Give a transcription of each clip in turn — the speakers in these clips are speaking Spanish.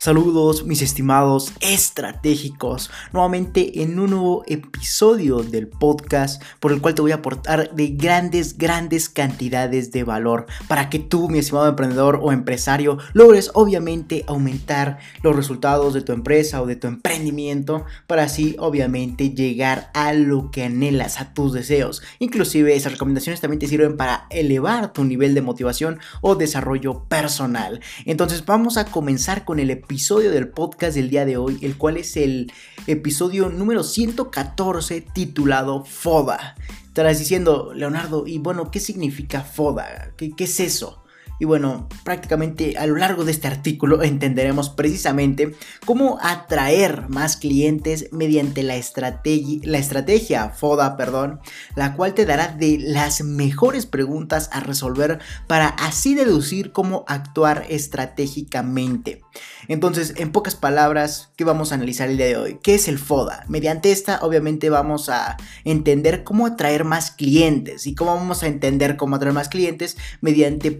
Saludos mis estimados estratégicos, nuevamente en un nuevo episodio del podcast por el cual te voy a aportar de grandes, grandes cantidades de valor para que tú, mi estimado emprendedor o empresario, logres obviamente aumentar los resultados de tu empresa o de tu emprendimiento para así obviamente llegar a lo que anhelas, a tus deseos. Inclusive esas recomendaciones también te sirven para elevar tu nivel de motivación o desarrollo personal. Entonces vamos a comenzar con el episodio episodio del podcast del día de hoy, el cual es el episodio número 114 titulado FODA. Estarás diciendo, Leonardo, y bueno, ¿qué significa FODA? ¿Qué, qué es eso? Y bueno, prácticamente a lo largo de este artículo entenderemos precisamente cómo atraer más clientes mediante la, estrategia, la estrategia FODA, perdón, la cual te dará de las mejores preguntas a resolver para así deducir cómo actuar estratégicamente. Entonces, en pocas palabras, ¿qué vamos a analizar el día de hoy? ¿Qué es el FODA? Mediante esta, obviamente, vamos a entender cómo atraer más clientes. ¿Y cómo vamos a entender cómo atraer más clientes? Mediante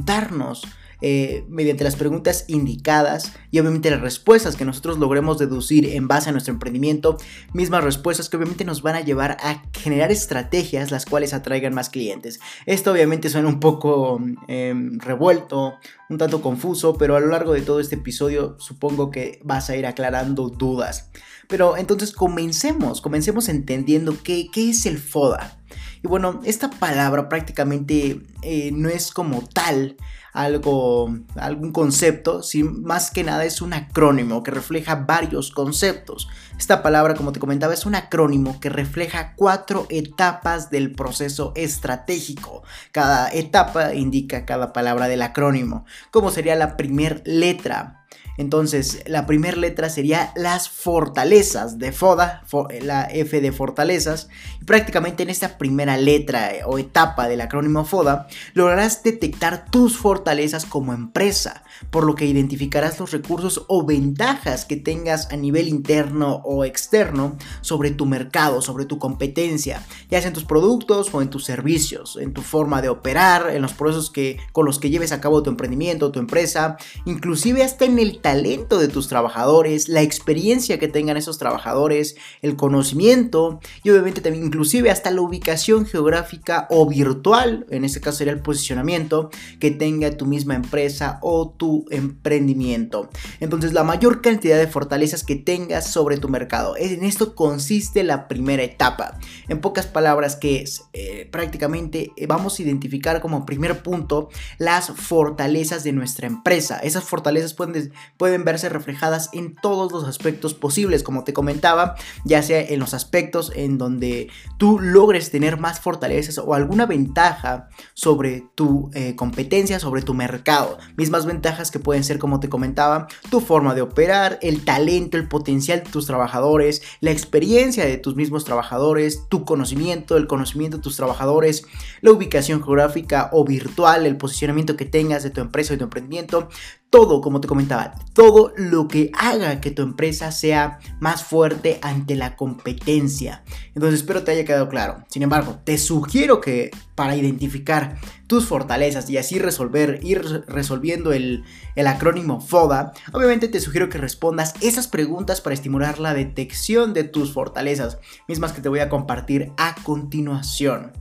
preguntarnos eh, mediante las preguntas indicadas y obviamente las respuestas que nosotros logremos deducir en base a nuestro emprendimiento, mismas respuestas que obviamente nos van a llevar a generar estrategias las cuales atraigan más clientes. Esto obviamente suena un poco em, revuelto, un tanto confuso, pero a lo largo de todo este episodio supongo que vas a ir aclarando dudas. Pero entonces comencemos, comencemos entendiendo qué, es el FODA. Y bueno, esta palabra prácticamente eh, no es como tal algo, algún concepto, sino más que nada es un acrónimo que refleja varios conceptos. Esta palabra, como te comentaba, es un acrónimo que refleja cuatro etapas del proceso estratégico. Cada etapa indica cada palabra del acrónimo, como sería la primera letra entonces, la primera letra sería las fortalezas de FODA, la F de fortalezas. Y prácticamente en esta primera letra eh, o etapa del acrónimo FODA, lograrás detectar tus fortalezas como empresa, por lo que identificarás los recursos o ventajas que tengas a nivel interno o externo sobre tu mercado, sobre tu competencia, ya sea en tus productos o en tus servicios, en tu forma de operar, en los procesos que, con los que lleves a cabo tu emprendimiento, tu empresa, inclusive hasta en el talento de tus trabajadores, la experiencia que tengan esos trabajadores, el conocimiento y obviamente también inclusive hasta la ubicación geográfica o virtual, en este caso sería el posicionamiento que tenga tu misma empresa o tu emprendimiento. Entonces la mayor cantidad de fortalezas que tengas sobre tu mercado. En esto consiste la primera etapa. En pocas palabras que es eh, prácticamente eh, vamos a identificar como primer punto las fortalezas de nuestra empresa. Esas fortalezas pueden, pueden verse reflejadas en todos los aspectos posibles, como te comentaba, ya sea en los aspectos en donde tú logres tener más fortalezas o alguna ventaja sobre tu eh, competencia, sobre tu mercado. Mismas ventajas que pueden ser, como te comentaba, tu forma de operar, el talento, el potencial de tus trabajadores, la experiencia de tus mismos trabajadores, tu conocimiento, el conocimiento de tus trabajadores, la ubicación geográfica o virtual, el posicionamiento que tengas de tu empresa de tu emprendimiento, todo, como te comentaba, todo lo que haga que tu empresa sea más fuerte ante la competencia. Entonces espero te haya quedado claro. Sin embargo, te sugiero que para identificar tus fortalezas y así resolver, ir resolviendo el, el acrónimo FODA, obviamente te sugiero que respondas esas preguntas para estimular la detección de tus fortalezas, mismas que te voy a compartir a continuación.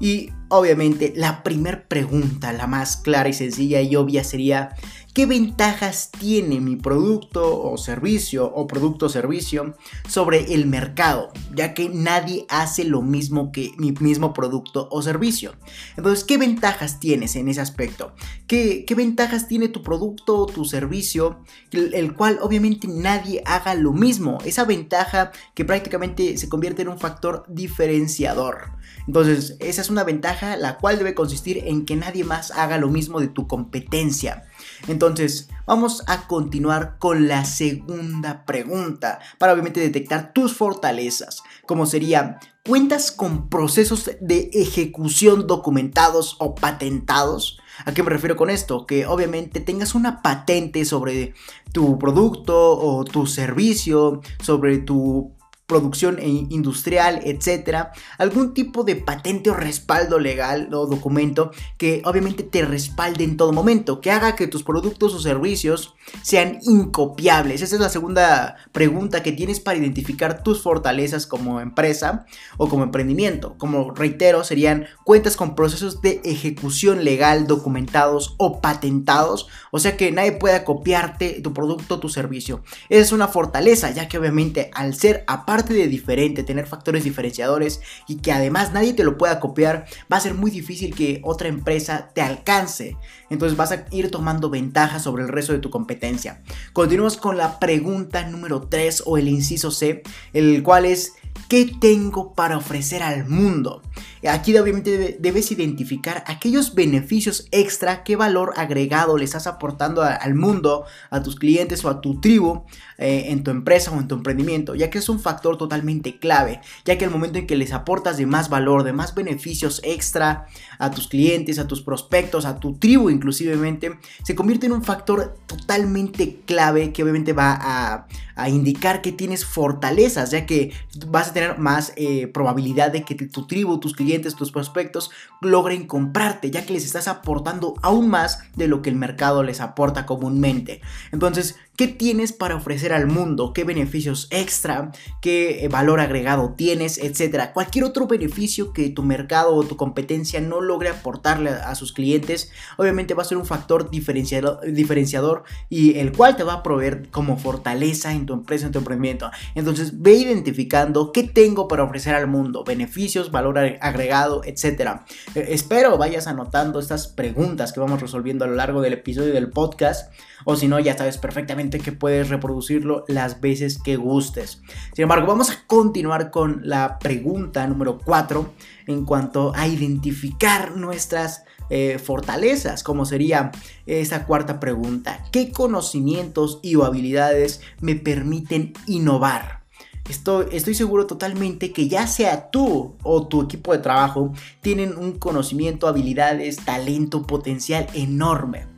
Y obviamente la primera pregunta, la más clara y sencilla y obvia sería, ¿qué ventajas tiene mi producto o servicio o producto o servicio sobre el mercado? Ya que nadie hace lo mismo que mi mismo producto o servicio. Entonces, ¿qué ventajas tienes en ese aspecto? ¿Qué, ventajas tiene tu producto o tu servicio? El, el cual obviamente nadie haga lo mismo. Esa ventaja que prácticamente se convierte en un factor diferenciador. Entonces, esa es una ventaja la cual debe consistir en que nadie más haga lo mismo de tu competencia. Entonces, vamos a continuar con la segunda pregunta para obviamente detectar tus fortalezas, como sería, ¿cuentas con procesos de ejecución documentados o patentados? ¿A qué me refiero con esto? Que obviamente tengas una patente sobre tu producto o tu servicio, sobre tu producción e industrial, etcétera, algún tipo de patente o respaldo legal o documento que obviamente te respalde en todo momento, que haga que tus productos o servicios sean incopiables. Esa es la segunda pregunta que tienes para identificar tus fortalezas como empresa o como emprendimiento. Como reitero, serían cuentas con procesos de ejecución legal documentados o patentados, o sea que nadie pueda copiarte tu producto o tu servicio. Esa es una fortaleza, ya que obviamente al ser aparte aparte de diferente, tener factores diferenciadores y que además nadie te lo pueda copiar, va a ser muy difícil que otra empresa te alcance. Entonces vas a ir tomando ventaja sobre el resto de tu competencia. Continuamos con la pregunta número 3 o el inciso C, el cual es ¿qué tengo para ofrecer al mundo? Aquí obviamente debes identificar aquellos beneficios extra, qué valor agregado le estás aportando al mundo, a tus clientes o a tu tribu eh, en tu empresa o en tu emprendimiento, ya que es un factor totalmente clave, ya que el momento en que les aportas de más valor, de más beneficios extra a tus clientes, a tus prospectos, a tu tribu inclusivemente, se convierte en un factor totalmente clave que obviamente va a, indicar que tienes fortalezas, ya que vas a tener más eh, probabilidad de que tu tribu, tus clientes, tus prospectos logren comprarte, ya que les estás aportando aún más de lo que el mercado les aporta comúnmente. Entonces, ¿Qué tienes para ofrecer al mundo? ¿Qué beneficios extra? ¿Qué eh, valor agregado tienes? Etcétera. Cualquier otro beneficio que tu mercado o tu competencia no logre aportarle a sus clientes, obviamente va a ser un factor diferenciador, y el cual te va a proveer como fortaleza en tu empresa, en tu emprendimiento. Entonces, ve identificando qué tengo para ofrecer al mundo, beneficios, valor agregado, etcétera. Eh, espero vayas anotando estas preguntas que vamos resolviendo a lo largo del episodio del podcast o si no, ya sabes perfectamente que puedes reproducirlo las veces que gustes. Sin embargo, vamos a continuar con la pregunta número 4 en cuanto a identificar nuestras eh, fortalezas, como sería esta cuarta pregunta. ¿Qué conocimientos y habilidades me permiten innovar? Estoy, seguro totalmente que ya sea tú o tu equipo de trabajo tienen un conocimiento, habilidades, talento, potencial enorme.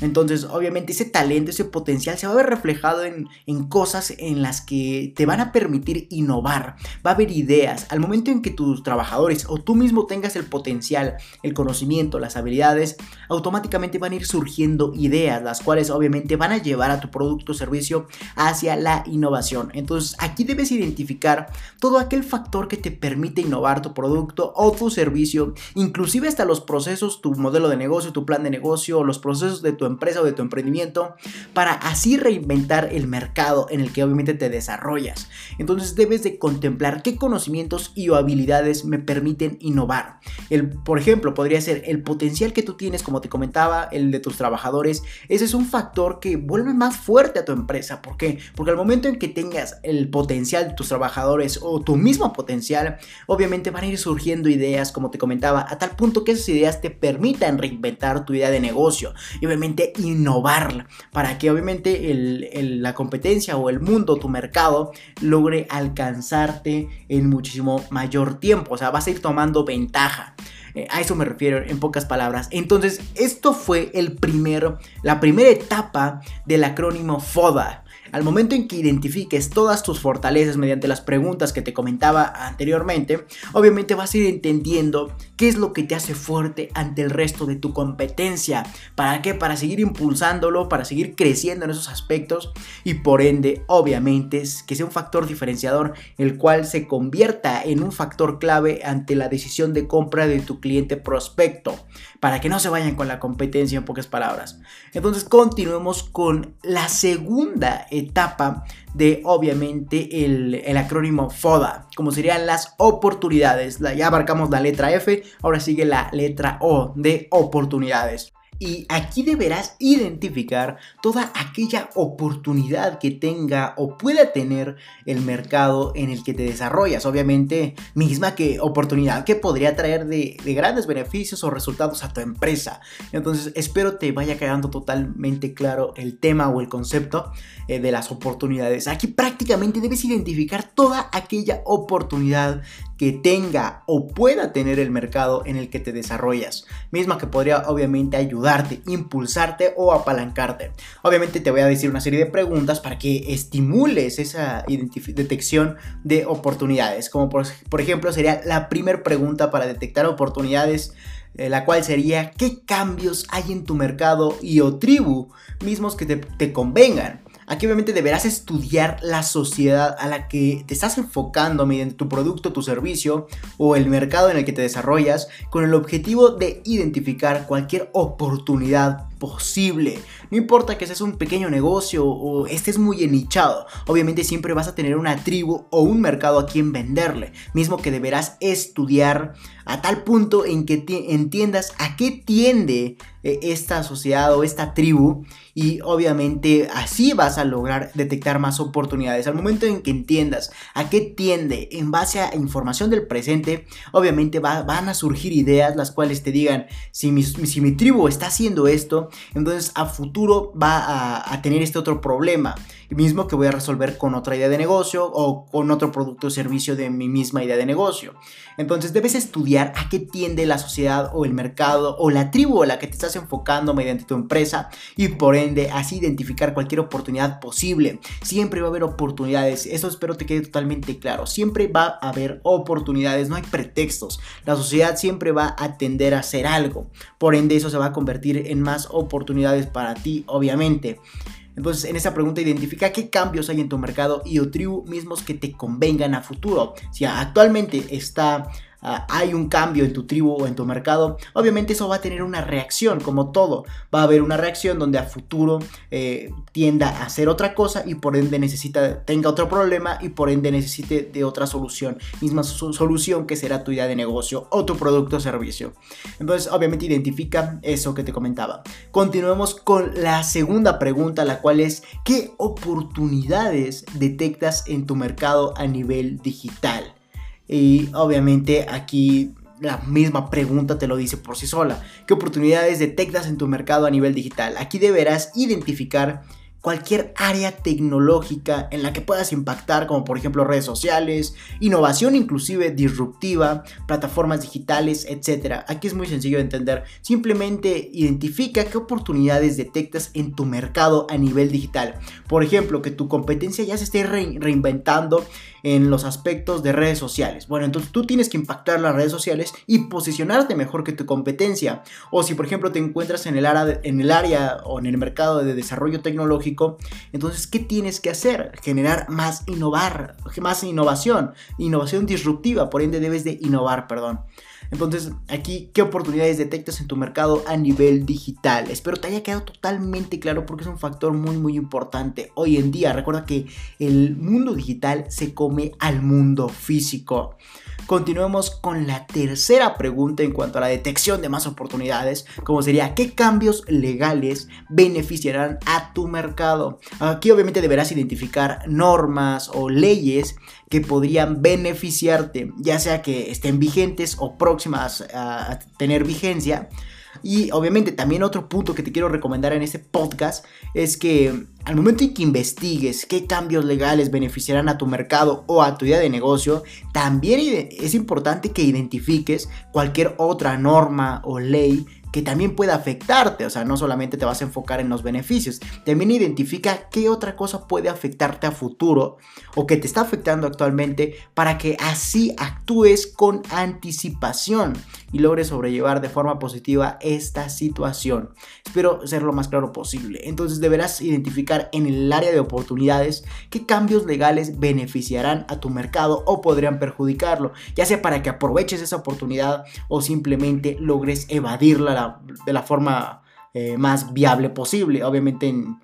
Entonces, obviamente, ese talento, ese potencial se va a ver reflejado en, cosas en las que te van a permitir innovar. Va a haber ideas. Al momento en que tus trabajadores o tú mismo tengas el potencial, el conocimiento, las habilidades, automáticamente van a ir surgiendo ideas, las cuales obviamente van a llevar a tu producto o servicio hacia la innovación. Entonces, aquí debes identificar todo aquel factor que te permite innovar tu producto o tu servicio, inclusive hasta los procesos, tu modelo de negocio, tu plan de negocio, los procesos de tu empresa o de tu emprendimiento para así reinventar el mercado en el que obviamente te desarrollas. Entonces debes de contemplar qué conocimientos y habilidades me permiten innovar. El, por ejemplo, podría ser el potencial que tú tienes, como te comentaba, el de tus trabajadores. Ese es un factor que vuelve más fuerte a tu empresa. ¿Por qué? Porque al momento en que tengas el potencial de tus trabajadores o tu mismo potencial, obviamente van a ir surgiendo ideas, como te comentaba, a tal punto que esas ideas te permitan reinventar tu idea de negocio. Y obviamente innovar para que obviamente la competencia o el mundo, tu mercado, logre alcanzarte en muchísimo mayor tiempo. O sea, vas a ir tomando ventaja. Eh, a eso me refiero en pocas palabras. Entonces, esto fue el primero, la primera etapa del acrónimo FODA. Al momento en que identifiques todas tus fortalezas mediante las preguntas que te comentaba anteriormente, obviamente vas a ir entendiendo qué es lo que te hace fuerte ante el resto de tu competencia. ¿Para qué? Para seguir impulsándolo, para seguir creciendo en esos aspectos y por ende, obviamente, que sea un factor diferenciador el cual se convierta en un factor clave ante la decisión de compra de tu cliente prospecto, para que no se vayan con la competencia en pocas palabras. Entonces, continuemos con la segunda etapa de obviamente el, acrónimo FODA, como serían las oportunidades. ya abarcamos la letra F, ahora sigue la letra O de oportunidades. Y aquí deberás identificar toda aquella oportunidad que tenga o pueda tener el mercado en el que te desarrollas. Obviamente, misma que oportunidad que podría traer de, grandes beneficios o resultados a tu empresa. Entonces, espero te vaya quedando totalmente claro el tema o el concepto eh, de las oportunidades. Aquí prácticamente debes identificar toda aquella oportunidad que tenga o pueda tener el mercado en el que te desarrollas, misma que podría obviamente ayudarte, impulsarte o apalancarte. Obviamente te voy a decir una serie de preguntas para que estimules esa detección de oportunidades, como por, ejemplo sería la primera pregunta para detectar oportunidades eh, la cual sería qué cambios hay en tu mercado y o tribu mismos que te convengan. Aquí obviamente deberás estudiar la sociedad a la que te estás enfocando mediante tu producto, tu servicio o el mercado en el que te desarrollas con el objetivo de identificar cualquier oportunidad posible. No importa que seas un pequeño negocio o estés muy enichado, obviamente siempre vas a tener una tribu o un mercado a quien venderle, mismo que deberás estudiar a tal punto en que entiendas a qué tiende eh, esta sociedad o esta tribu y obviamente así vas a lograr detectar más oportunidades. Al momento en que entiendas a qué tiende en base a información del presente, obviamente van a surgir ideas las cuales te digan si mi, si mi tribu está haciendo esto, entonces a futuro va a, a tener este otro problema mismo que voy a resolver con otra idea de negocio o con otro producto o servicio de mi misma idea de negocio. Entonces debes estudiar a qué tiende la sociedad o el mercado o la tribu a la que te estás enfocando mediante tu empresa y por ende así identificar cualquier oportunidad posible. Siempre va a haber oportunidades, eso espero te quede totalmente claro. Siempre va a haber oportunidades, no hay pretextos. La sociedad siempre va a tender a hacer algo. Por ende eso se va a convertir en más oportunidades para ti, obviamente. Entonces, en esa pregunta identifica qué cambios hay en tu mercado y o tribu mismos que te convengan a futuro. Si actualmente está hay un cambio en tu tribu o en tu mercado, obviamente eso va a tener una reacción, como todo. Va a haber una reacción donde a futuro eh, tienda a hacer otra cosa y por ende necesita, tenga otro problema y por ende necesite de otra solución. Misma solución que será tu idea de negocio o tu producto o servicio. Entonces, obviamente identifica eso que te comentaba. Continuemos con la segunda pregunta, la cual es, ¿qué oportunidades detectas en tu mercado a nivel digital? Y obviamente aquí la misma pregunta te lo dice por sí sola. ¿Qué oportunidades detectas en tu mercado a nivel digital? Aquí deberás identificar cualquier área tecnológica en la que puedas impactar, como por ejemplo redes sociales, innovación inclusive disruptiva, plataformas digitales, etc. Aquí es muy sencillo de entender. Simplemente identifica qué oportunidades detectas en tu mercado a nivel digital. Por ejemplo, que tu competencia ya se esté reinventando en los aspectos de redes sociales. Bueno, entonces tú tienes que impactar las redes sociales y posicionarte mejor que tu competencia. O si por ejemplo te encuentras en el área, en el área o en el mercado de desarrollo tecnológico, entonces ¿qué tienes que hacer? Generar más innovar, más innovación, innovación disruptiva, por ende debes de innovar, perdón. Entonces, aquí, ¿qué oportunidades detectas en tu mercado a nivel digital? Espero te haya quedado totalmente claro porque es un factor muy, muy importante hoy en día. Recuerda que el mundo digital se come al mundo físico. Continuemos con la tercera pregunta en cuanto a la detección de más oportunidades, como sería qué cambios legales beneficiarán a tu mercado. Aquí obviamente deberás identificar normas o leyes que podrían beneficiarte, ya sea que estén vigentes o próximas a tener vigencia y obviamente también otro punto que te quiero recomendar en este podcast es que al momento en que investigues qué cambios legales beneficiarán a tu mercado o a tu idea de negocio, también es importante que identifiques cualquier otra norma o ley que también pueda afectarte, o sea, no solamente te vas a enfocar en los beneficios, también identifica qué otra cosa puede afectarte a futuro o que te está afectando actualmente para que así actúes con anticipación y logres sobrellevar de forma positiva esta situación. Espero ser lo más claro posible. Entonces deberás identificar en el área de oportunidades qué cambios legales beneficiarán a tu mercado o podrían perjudicarlo, ya sea para que aproveches esa oportunidad o simplemente logres evadirla de la forma eh, más viable posible, obviamente en,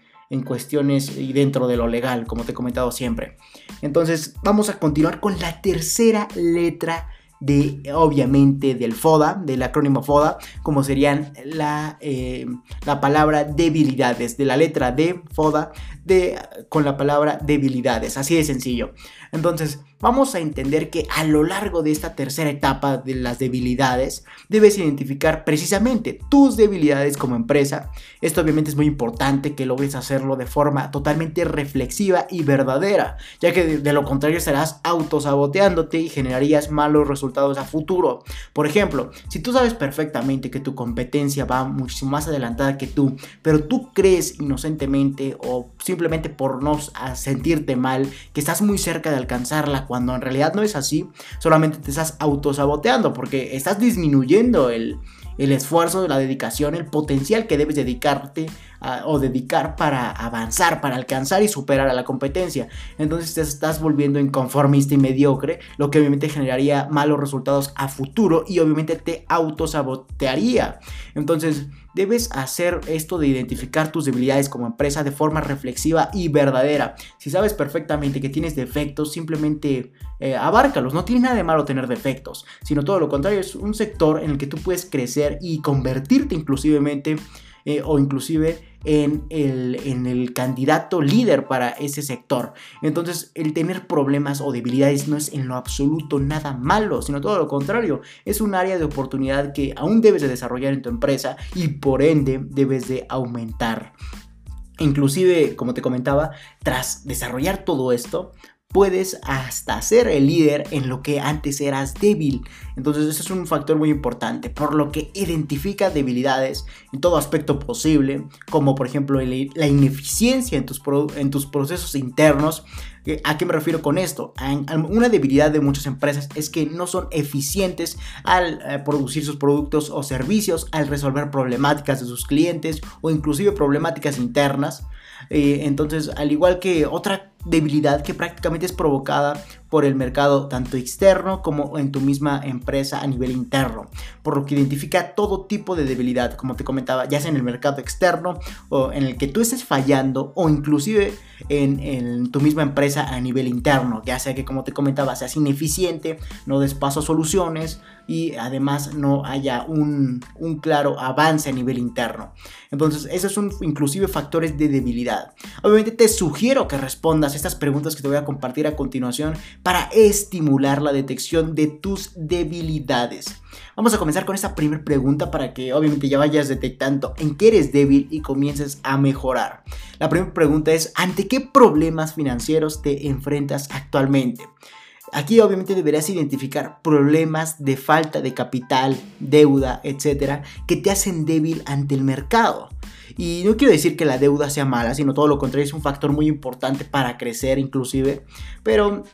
cuestiones y dentro de lo legal, como te he comentado siempre. Entonces vamos a continuar con la tercera letra de, obviamente, del FODA, del acrónimo FODA, como serían la, eh, la palabra debilidades, de la letra D, FODA, de, con la palabra debilidades, así de sencillo. Entonces, vamos a entender que a lo largo de esta tercera etapa de las debilidades, debes identificar precisamente tus debilidades como empresa. Esto obviamente es muy importante que logres hacerlo de forma totalmente reflexiva y verdadera, ya que de, lo contrario estarás autosaboteándote y generarías malos resultados a futuro. Por ejemplo, si tú sabes perfectamente que tu competencia va muchísimo más adelantada que tú, pero tú crees inocentemente o simplemente por no sentirte mal que estás muy cerca de alcanzarla cuando en realidad no es así, solamente te estás autosaboteando porque estás disminuyendo el, el esfuerzo, la dedicación, el potencial que debes dedicarte o dedicar para avanzar, para alcanzar y superar a la competencia. Entonces te estás volviendo inconformista y mediocre, lo que obviamente generaría malos resultados a futuro y obviamente te autosabotearía. Entonces debes hacer esto de identificar tus debilidades como empresa de forma reflexiva y verdadera. Si sabes perfectamente que tienes defectos, simplemente eh, abárcalos. No tiene nada de malo tener defectos, sino todo lo contrario, es un sector en el que tú puedes crecer y convertirte inclusivemente eh, o inclusive en el, en el candidato líder para ese sector. Entonces el tener problemas o debilidades no es en lo absoluto nada malo, sino todo lo contrario, es un área de oportunidad que aún debes de desarrollar en tu empresa y por ende debes de aumentar. Inclusive, como te comentaba, tras desarrollar todo esto, puedes hasta ser el líder en lo que antes eras débil. Entonces ese es un factor muy importante, por lo que identifica debilidades en todo aspecto posible, como por ejemplo la ineficiencia en tus, en tus procesos internos. ¿A qué me refiero con esto? Una debilidad de muchas empresas es que no son eficientes al eh, producir sus productos o servicios, al resolver problemáticas de sus clientes o inclusive problemáticas internas. Eh, entonces, al igual que otra debilidad que prácticamente es provocada por el mercado tanto externo como en tu misma empresa a nivel interno, por lo que identifica todo tipo de debilidad, como te comentaba, ya sea en el mercado externo o en el que tú estés fallando o inclusive en, tu misma empresa a nivel interno, ya sea que como te comentaba seas ineficiente, no des paso a soluciones y además no haya un, un claro avance a nivel interno. Entonces, esos son inclusive factores de debilidad. Obviamente te sugiero que respondas estas preguntas que te voy a compartir a continuación para estimular la detección de tus debilidades. Vamos a comenzar con esta primera pregunta para que obviamente ya vayas detectando en qué eres débil y comiences a mejorar. La primera pregunta es, ¿ante qué problemas financieros te enfrentas actualmente? Aquí obviamente deberás identificar problemas de falta de capital, deuda, etcétera, que te hacen débil ante el mercado. Y no quiero decir que la deuda sea mala, sino todo lo contrario, es un factor muy importante para crecer inclusive. Pero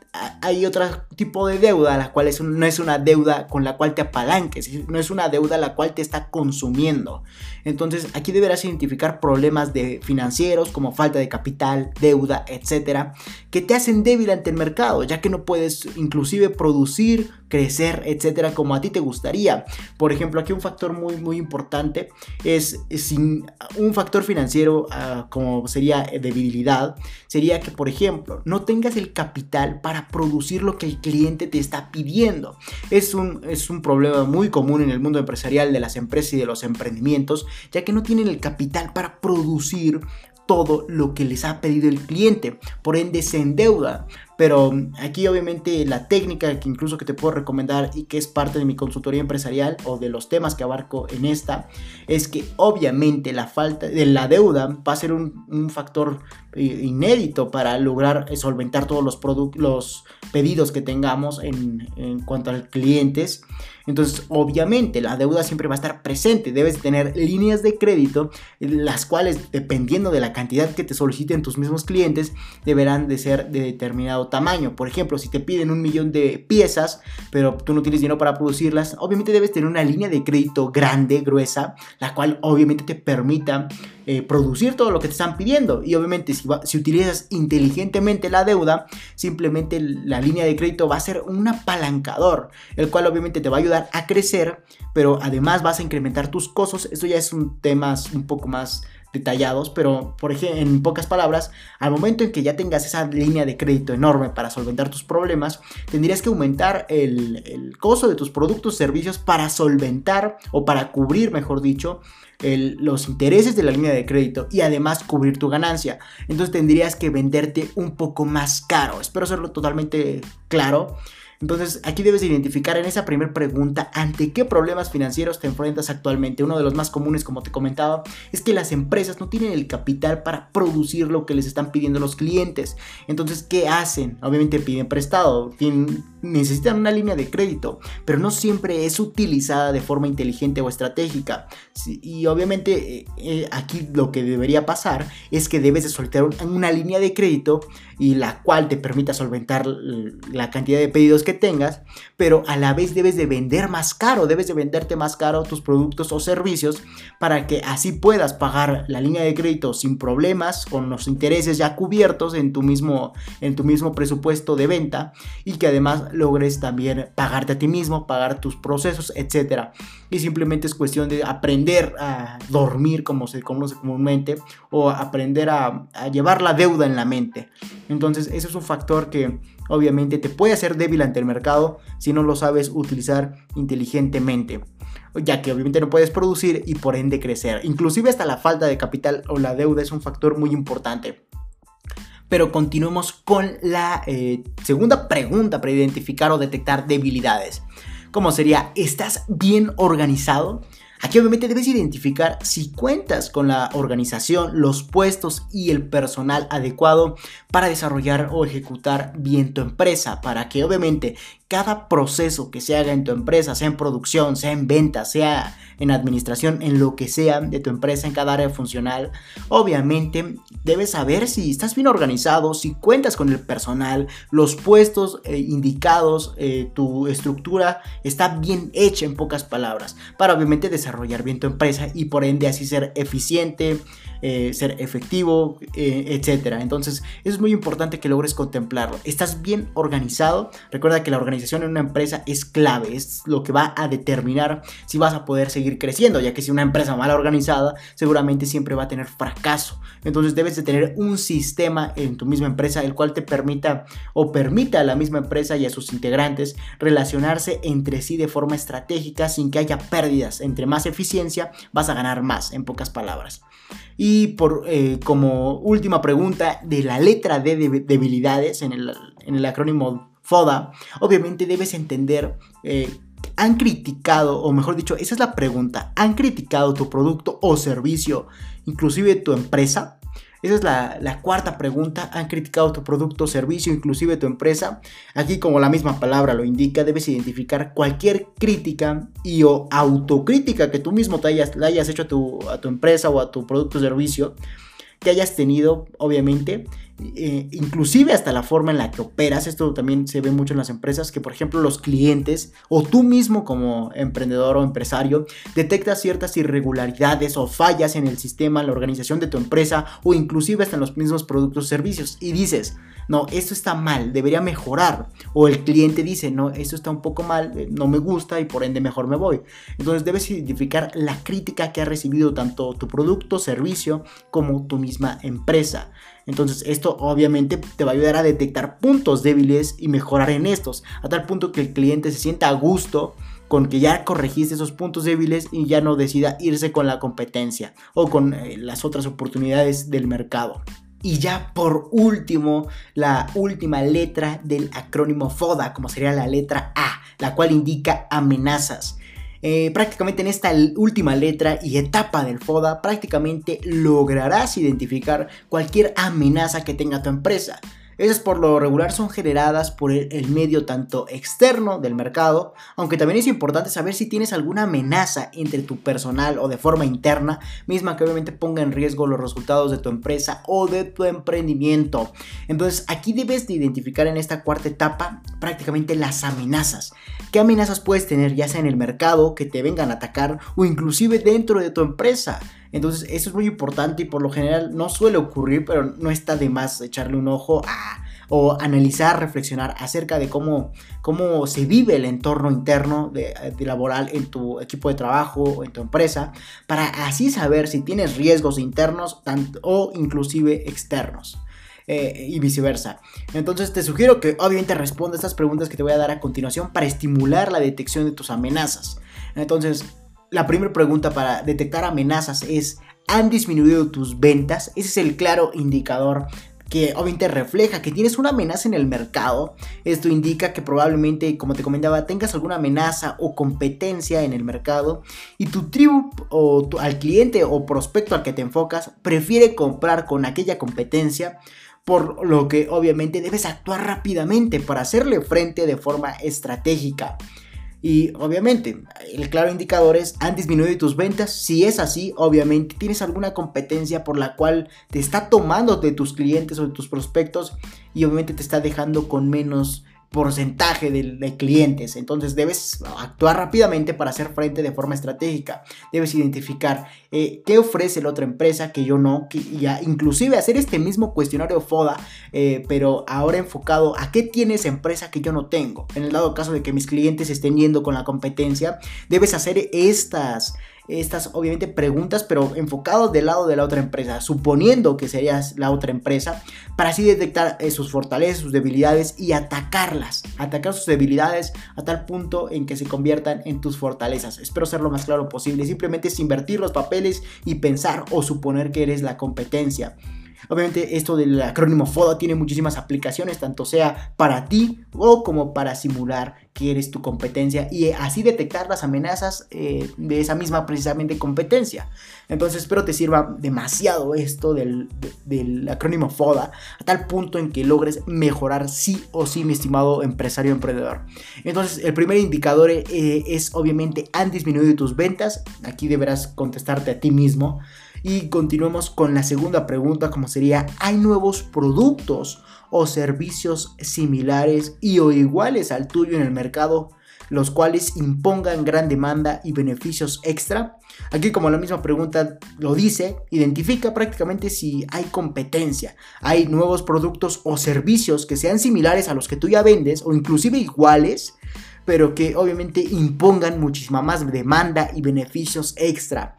hay otro tipo de deuda, la cual no es una deuda con la cual te apalanques, no es una deuda la cual te está consumiendo. Entonces aquí deberás identificar problemas de financieros como falta de capital, deuda, etcétera, que te hacen débil ante el mercado, ya que no puedes inclusive producir, crecer, etcétera, como a ti te gustaría. Por ejemplo, aquí un factor muy muy importante es sin un factor financiero ah, como sería debilidad, sería que por ejemplo, no tengas el capital para producir lo que el cliente te está pidiendo. Es un es un problema muy común en el mundo empresarial de las empresas y de los emprendimientos ya que no tienen el capital para producir todo lo que les ha pedido el cliente, por ende se endeuda. Pero aquí obviamente la técnica que incluso que te puedo recomendar y que es parte de mi consultoría empresarial o de los temas que abarco en esta, es que obviamente la falta de la deuda va a ser un, factor eh, inédito para lograr solventar todos los, los pedidos que tengamos en, en cuanto a clientes. Entonces, obviamente, la deuda siempre va a estar presente. Debes tener líneas de crédito, las cuales, dependiendo de la cantidad que te soliciten tus mismos clientes, deberán de ser de determinado tamaño. Por ejemplo, si te piden un millón de piezas, pero tú no tienes dinero para producirlas, obviamente debes tener una línea de crédito grande, gruesa, la cual obviamente te permita eh, producir todo lo que te están pidiendo. Y obviamente si, si utilizas inteligentemente la deuda, simplemente la línea de crédito va a ser un apalancador, el cual obviamente te va a ayudar a crecer, pero además vas a incrementar tus costos. Esto ya es un tema un poco más detallados, pero por ejemplo, en pocas palabras, al momento en que ya tengas esa línea de crédito enorme para solventar tus problemas, tendrías que aumentar el, costo de tus productos, servicios para solventar o para cubrir, mejor dicho, los intereses de la línea de crédito y además cubrir tu ganancia. Entonces tendrías que venderte un poco más caro. Espero serlo totalmente claro. Entonces, aquí debes identificar en esa primera pregunta ante qué problemas financieros te enfrentas actualmente. Uno de los más comunes, como te comentaba, es que las empresas no tienen el capital para producir lo que les están pidiendo los clientes. Entonces, ¿qué hacen? Obviamente piden prestado, necesitan una línea de crédito, pero no siempre es utilizada de forma inteligente o estratégica. Y obviamente eh, eh, aquí lo que debería pasar es que debes de soltar una línea de crédito y la cual te permita solventar la cantidad de pedidos que tengas, pero a la vez debes de vender más caro, debes de venderte más caro tus productos o servicios para que así puedas pagar la línea de crédito sin problemas, con los intereses ya cubiertos en tu mismo, en tu mismo presupuesto de venta y que además logres también pagarte a ti mismo, pagar tus procesos, etcétera. Y simplemente es cuestión de aprender a dormir, como se conoce comúnmente, o aprender a, a llevar la deuda en la mente. Entonces, ese es un factor que obviamente te puede hacer débil ante el mercado si no lo sabes utilizar inteligentemente ya que obviamente no puedes producir y por ende crecer. Inclusive hasta la falta de capital o la deuda es un factor muy importante. Pero continuemos con la eh, segunda pregunta para identificar o detectar debilidades. ¿Cómo sería? ¿Estás bien organizado? Aquí obviamente debes identificar si cuentas con la organización, los puestos y el personal adecuado para desarrollar o ejecutar bien tu empresa, para que obviamente cada proceso que se haga en tu empresa, sea en producción, sea en venta, sea en administración, en lo que sea de tu empresa, en cada área funcional, obviamente debes saber si estás bien organizado, si cuentas con el personal, los puestos eh, indicados, eh, tu estructura está bien hecha en pocas palabras, para obviamente desarrollar bien tu empresa y por ende así ser eficiente, eh, ser efectivo, etcétera. Entonces, es muy importante que logres contemplarlo. ¿Estás bien organizado? Recuerda que la organización en una empresa es clave, es lo que va a determinar si vas a poder seguir creciendo, ya que si una empresa mal organizada, seguramente siempre va a tener fracaso. Entonces debes de tener un sistema en tu misma empresa el cual te permita o permita a la misma empresa y a sus integrantes relacionarse entre sí de forma estratégica sin que haya pérdidas. Entre más eficiencia vas a ganar más, en pocas palabras. Y por, eh, como última pregunta de la letra D de debilidades en el, en el acrónimo FODA, obviamente debes entender eh, han criticado, o mejor dicho, esa es la pregunta, ¿han criticado tu producto o servicio, inclusive tu empresa? Esa es la, cuarta pregunta. ¿Han criticado tu producto servicio, inclusive tu empresa? Aquí, como la misma palabra lo indica, debes identificar cualquier crítica y o autocrítica que tú mismo te hayas, le hayas hecho a tu, a tu empresa o a tu producto o servicio que hayas tenido, obviamente, eh, inclusive hasta la forma en la que operas. Esto también se ve mucho en las empresas, que por ejemplo los clientes o tú mismo como emprendedor o empresario detectas ciertas irregularidades o fallas en el sistema, la organización de tu empresa o inclusive hasta en los mismos productos o servicios y dices, no, esto está mal, debería mejorar. O el cliente dice, no, esto está un poco mal, eh, no me gusta y por ende mejor me voy. Entonces debes identificar la crítica que ha recibido tanto tu producto, servicio, como tu misma empresa. Entonces esto obviamente te va a ayudar a detectar puntos débiles y mejorar en estos, a tal punto que el cliente se sienta a gusto con que ya corregiste esos puntos débiles y ya no decida irse con la competencia o con eh, las otras oportunidades del mercado. Y ya por último, la última letra del acrónimo FODA, como sería la letra A, la cual indica amenazas. Eh, prácticamente en esta última letra y etapa del FODA, prácticamente lograrás identificar cualquier amenaza que tenga tu empresa. Esas por lo regular son generadas por el, medio tanto externo del mercado, aunque también es importante saber si tienes alguna amenaza entre tu personal o de forma interna, misma que obviamente ponga en riesgo los resultados de tu empresa o de tu emprendimiento. Entonces aquí debes de identificar en esta cuarta etapa prácticamente las amenazas. ¿Qué amenazas puedes tener ya sea en el mercado que te vengan a atacar o inclusive dentro de tu empresa? Entonces eso es muy importante y por lo general no suele ocurrir, pero no está de más echarle un ojo a o analizar, reflexionar acerca de cómo, cómo se vive el entorno interno de, laboral en tu equipo de trabajo o en tu empresa, para así saber si tienes riesgos internos o inclusive externos. Eh, y viceversa. Entonces te sugiero que obviamente responda estas preguntas que te voy a dar a continuación para estimular la detección de tus amenazas. Entonces, la primera pregunta para detectar amenazas es, ¿han disminuido tus ventas? Ese es el claro indicador que obviamente refleja que tienes una amenaza en el mercado. Esto indica que probablemente, como te comentaba, tengas alguna amenaza o competencia en el mercado y tu tribu o al cliente o prospecto al que te enfocas prefiere comprar con aquella competencia por lo que obviamente debes actuar rápidamente para hacerle frente de forma estratégica. Y obviamente, el claro indicador es, ¿han disminuido tus ventas? Si es así, obviamente tienes alguna competencia por la cual te está tomando de tus clientes o de tus prospectos y obviamente te está dejando con menos porcentaje de, clientes. Entonces debes actuar rápidamente para hacer frente de forma estratégica. Debes identificar eh, qué ofrece la otra empresa que yo no. Que inclusive hacer este mismo cuestionario FODA, eh, pero ahora enfocado a qué tiene esa empresa que yo no tengo. En el dado caso de que mis clientes estén yendo con la competencia, debes hacer estas estas obviamente preguntas, pero enfocado del lado de la otra empresa, suponiendo que serías la otra empresa, para así detectar eh, sus fortalezas, sus debilidades y atacarlas, atacar sus debilidades a tal punto en que se conviertan en tus fortalezas. Espero ser lo más claro posible, simplemente es invertir los papeles y pensar o suponer que eres la competencia. Obviamente esto del acrónimo FODA tiene muchísimas aplicaciones, tanto sea para ti o como para simular que eres tu competencia y así detectar las amenazas eh, de esa misma precisamente competencia. Entonces espero te sirva demasiado esto del, acrónimo FODA a tal punto en que logres mejorar sí o sí mi estimado empresario emprendedor. Entonces el primer indicador eh, es obviamente han disminuido tus ventas. Aquí deberás contestarte a ti mismo. Y continuemos con la segunda pregunta como sería, ¿hay nuevos productos o servicios similares y o iguales al tuyo en el mercado? los cuales impongan gran demanda y beneficios extra. Aquí como la misma pregunta lo dice, identifica prácticamente si hay competencia, hay nuevos productos o servicios que sean similares a los que tú ya vendes o inclusive iguales, pero que obviamente impongan muchísima más demanda y beneficios extra.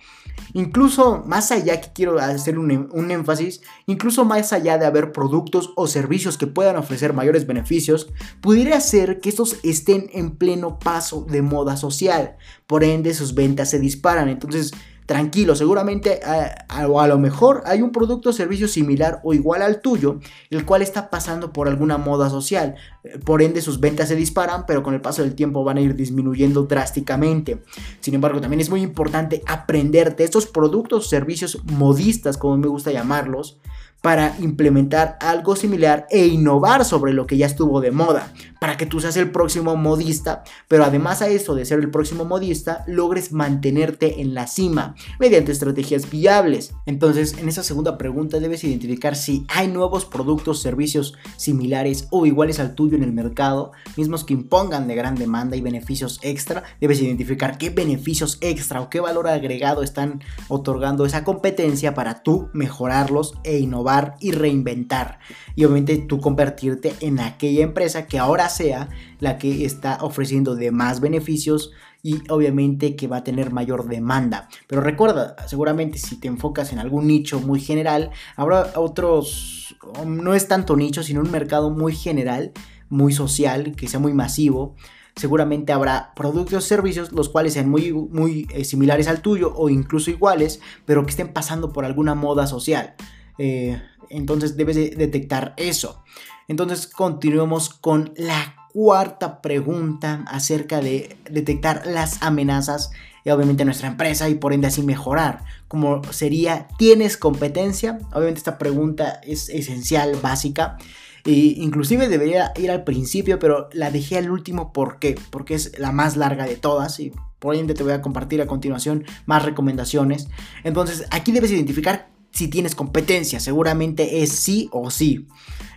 Incluso más allá que quiero hacer un, un, énfasis, incluso más allá de haber productos o servicios que puedan ofrecer mayores beneficios, pudiera ser que estos estén en pleno paso de moda social. Por ende, sus ventas se disparan. Entonces, tranquilo, seguramente a, a, lo mejor hay un producto o servicio similar o igual al tuyo, el cual está pasando por alguna moda social. Por ende sus ventas se disparan, pero con el paso del tiempo van a ir disminuyendo drásticamente. Sin embargo, también es muy importante aprenderte estos productos o servicios modistas, como me gusta llamarlos, para implementar algo similar e innovar sobre lo que ya estuvo de moda, para que tú seas el próximo modista, pero además a eso de ser el próximo modista, logres mantenerte en la cima mediante estrategias viables. Entonces, en esa segunda pregunta debes identificar si hay nuevos productos, servicios similares o iguales al tuyo en el mercado, mismos que impongan de gran demanda y beneficios extra. Debes identificar qué beneficios extra o qué valor agregado están otorgando esa competencia para tú mejorarlos e innovar y reinventar. Y obviamente tú convertirte en aquella empresa que ahora sea la que está ofreciendo de más beneficios y obviamente que va a tener mayor demanda. Pero recuerda, seguramente si te enfocas en algún nicho muy general, habrá otros, no es tanto nicho, sino un mercado muy general, muy social, que sea muy masivo seguramente habrá productos o servicios los cuales sean muy, muy eh, similares al tuyo o incluso iguales, pero que estén pasando por alguna moda social. Eh, entonces debes detectar eso. Entonces continuemos con la cuarta pregunta acerca de detectar las amenazas y obviamente nuestra empresa y por ende así mejorar. Como sería, ¿tienes competencia? Obviamente esta pregunta es esencial, básica. E inclusive debería ir al principio, pero la dejé al último ¿por qué? Porque es la más larga de todas y por ende te voy a compartir a continuación más recomendaciones. Entonces aquí debes identificar si tienes competencia, seguramente es sí o sí.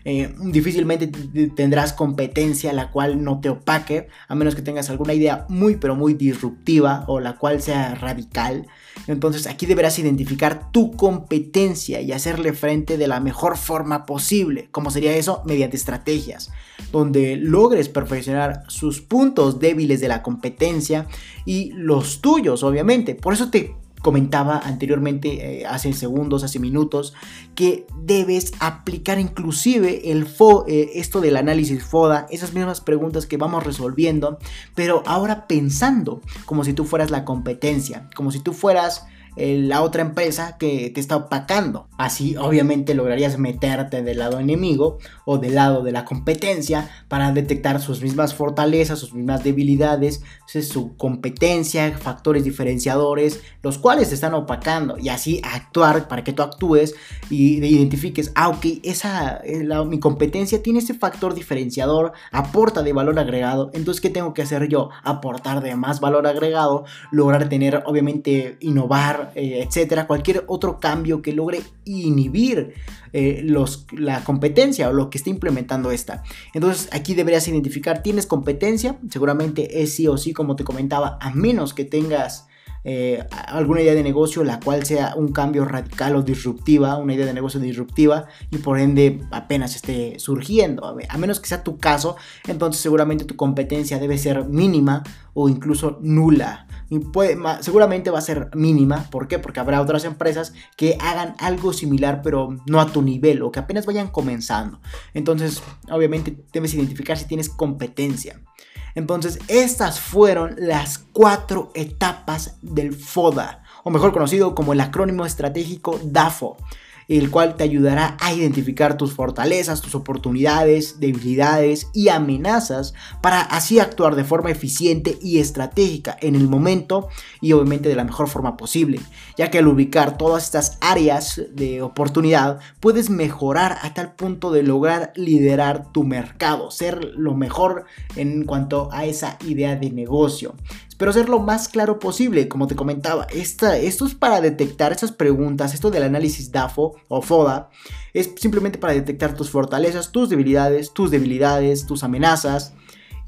Eh, difícilmente tendrás competencia la cual no te opaque, a menos que tengas alguna idea muy pero muy disruptiva o la cual sea radical. Entonces aquí deberás identificar tu competencia y hacerle frente de la mejor forma posible. ¿Cómo sería eso? Mediante estrategias, donde logres perfeccionar sus puntos débiles de la competencia y los tuyos, obviamente. Por eso te comentaba anteriormente, eh, hace segundos, hace minutos, que debes aplicar inclusive el fo eh, esto del análisis FODA, esas mismas preguntas que vamos resolviendo, pero ahora pensando como si tú fueras la competencia, como si tú fueras la otra empresa que te está opacando. Así obviamente lograrías meterte del lado enemigo o del lado de la competencia para detectar sus mismas fortalezas, sus mismas debilidades, su competencia, factores diferenciadores, los cuales te están opacando y así actuar para que tú actúes y identifiques, ah, ok, esa, eh, mi competencia tiene ese factor diferenciador, aporta de valor agregado, entonces ¿qué tengo que hacer yo? Aportar de más valor agregado, lograr tener, obviamente, innovar, eh, etcétera, cualquier otro cambio que logre inhibir eh, los, la competencia o lo que esté implementando esta. Entonces aquí deberías identificar, ¿tienes competencia? Seguramente es sí o sí, como te comentaba, a menos que tengas eh, alguna idea de negocio la cual sea un cambio radical o disruptiva, una idea de negocio disruptiva y por ende apenas esté surgiendo. A menos que sea tu caso, entonces seguramente tu competencia debe ser mínima o incluso nula y puede, seguramente va a ser mínima. ¿Por qué? Porque habrá otras empresas que hagan algo similar pero no a tu nivel o que apenas vayan comenzando. Entonces, obviamente debes identificar si tienes competencia. Entonces, estas fueron las cuatro etapas del FODA, o mejor conocido como el acrónimo estratégico DAFO el cual te ayudará a identificar tus fortalezas, tus oportunidades, debilidades y amenazas para así actuar de forma eficiente y estratégica en el momento y obviamente de la mejor forma posible, ya que al ubicar todas estas áreas de oportunidad puedes mejorar a tal punto de lograr liderar tu mercado, ser lo mejor en cuanto a esa idea de negocio pero ser lo más claro posible, como te comentaba. Esta, esto es para detectar esas preguntas, esto del análisis DAFO o FODA, es simplemente para detectar tus fortalezas, tus debilidades, tus debilidades, tus amenazas.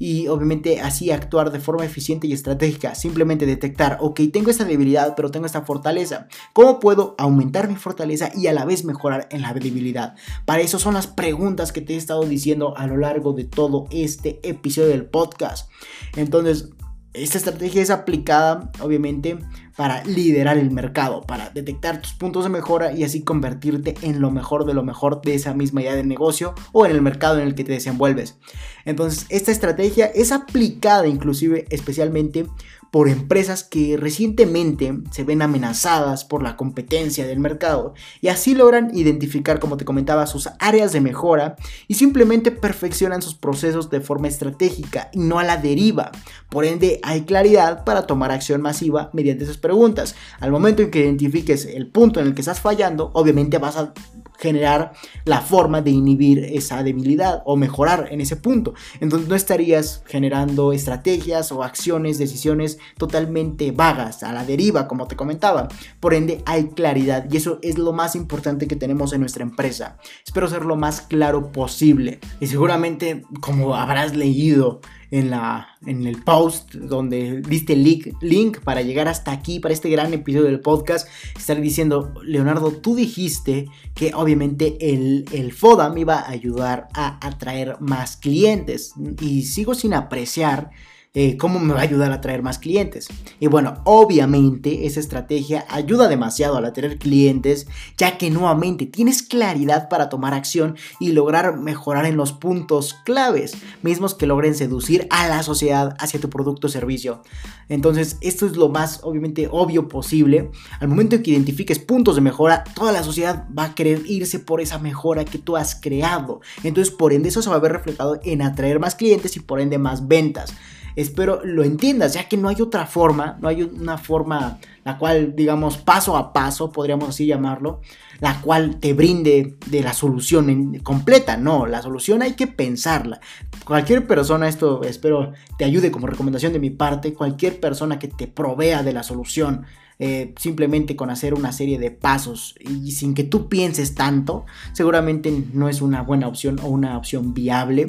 Y obviamente así actuar de forma eficiente y estratégica. Simplemente detectar, ok, tengo esta debilidad, pero tengo esta fortaleza. ¿Cómo puedo aumentar mi fortaleza y a la vez mejorar en la debilidad? Para eso son las preguntas que te he estado diciendo a lo largo de todo este episodio del podcast. Entonces, esta estrategia es aplicada, obviamente, para liderar el mercado, para detectar tus puntos de mejora y así convertirte en lo mejor de lo mejor de esa misma idea de negocio o en el mercado en el que te desenvuelves. Entonces, esta estrategia es aplicada inclusive especialmente por empresas que recientemente se ven amenazadas por la competencia del mercado y así logran identificar, como te comentaba, sus áreas de mejora y simplemente perfeccionan sus procesos de forma estratégica y no a la deriva. Por ende, hay claridad para tomar acción masiva mediante esas preguntas. Al momento en que identifiques el punto en el que estás fallando, obviamente vas a generar la forma de inhibir esa debilidad o mejorar en ese punto. Entonces no estarías generando estrategias o acciones, decisiones totalmente vagas, a la deriva, como te comentaba. Por ende, hay claridad y eso es lo más importante que tenemos en nuestra empresa. Espero ser lo más claro posible. Y seguramente, como habrás leído, en, la, en el post donde diste el link, link para llegar hasta aquí, para este gran episodio del podcast, estar diciendo, Leonardo, tú dijiste que obviamente el, el FODA me iba a ayudar a atraer más clientes y sigo sin apreciar eh, cómo me va a ayudar a traer más clientes. Y bueno, obviamente esa estrategia ayuda demasiado a atraer clientes, ya que nuevamente tienes claridad para tomar acción y lograr mejorar en los puntos claves, mismos que logren seducir a la sociedad hacia tu producto o servicio. Entonces, esto es lo más obviamente obvio posible. Al momento en que identifiques puntos de mejora, toda la sociedad va a querer irse por esa mejora que tú has creado. Entonces, por ende, eso se va a ver reflejado en atraer más clientes y por ende más ventas. Espero lo entiendas, ya que no hay otra forma, no hay una forma la cual, digamos, paso a paso, podríamos así llamarlo, la cual te brinde de la solución completa. No, la solución hay que pensarla. Cualquier persona, esto espero te ayude como recomendación de mi parte, cualquier persona que te provea de la solución eh, simplemente con hacer una serie de pasos y sin que tú pienses tanto, seguramente no es una buena opción o una opción viable.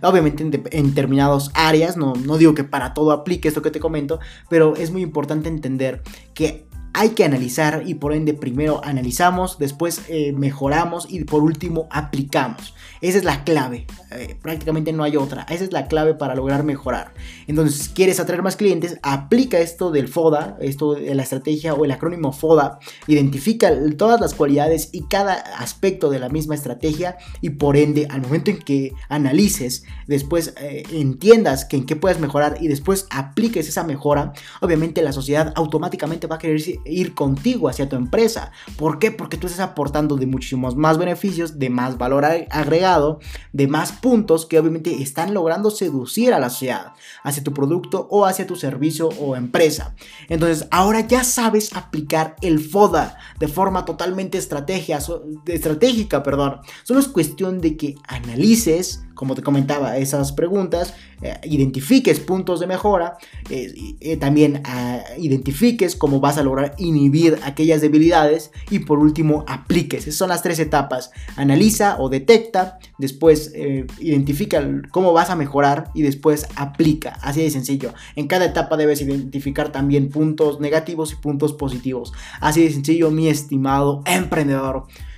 Obviamente en, determinadas áreas, no, no digo que para todo aplique esto que te comento, pero es muy importante entender que hay que analizar y por ende primero analizamos, después eh, mejoramos y por último aplicamos. Esa es la clave, eh, prácticamente no hay otra, esa es la clave para lograr mejorar. Entonces, quieres atraer más clientes, aplica esto del FODA, esto de la estrategia o el acrónimo FODA, identifica todas las cualidades y cada aspecto de la misma estrategia y por ende al momento en que analices, después eh, entiendas que en qué puedes mejorar y después apliques esa mejora, obviamente la sociedad automáticamente va a querer ir contigo hacia tu empresa. ¿Por qué? Porque tú estás aportando de muchísimos más beneficios, de más valor agregado, de más puntos que obviamente están logrando seducir a la sociedad hacia tu producto o hacia tu servicio o empresa. Entonces, ahora ya sabes aplicar el FODA de forma totalmente estrategia, estratégica, perdón. Solo es cuestión de que analices como te comentaba, esas preguntas, eh, identifiques puntos de mejora, eh, eh, también ah, identifiques cómo vas a lograr inhibir aquellas debilidades y por último apliques. Esas son las tres etapas. Analiza o detecta, después identifica cómo vas a mejorar y después aplica. Así de sencillo. En cada etapa debes identificar también puntos negativos y puntos positivos. Así de sencillo, mi estimado emprendedor.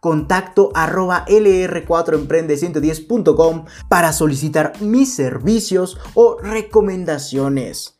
contacto arroba lr4emprende110.com para solicitar mis servicios o recomendaciones.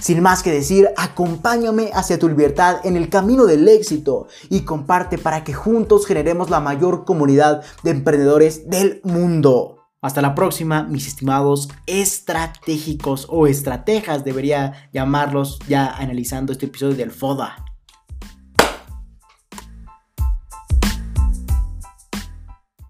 Sin más que decir, acompáñame hacia tu libertad en el camino del éxito y comparte para que juntos generemos la mayor comunidad de emprendedores del mundo. Hasta la próxima, mis estimados estratégicos o estrategas, debería llamarlos ya analizando este episodio del FODA.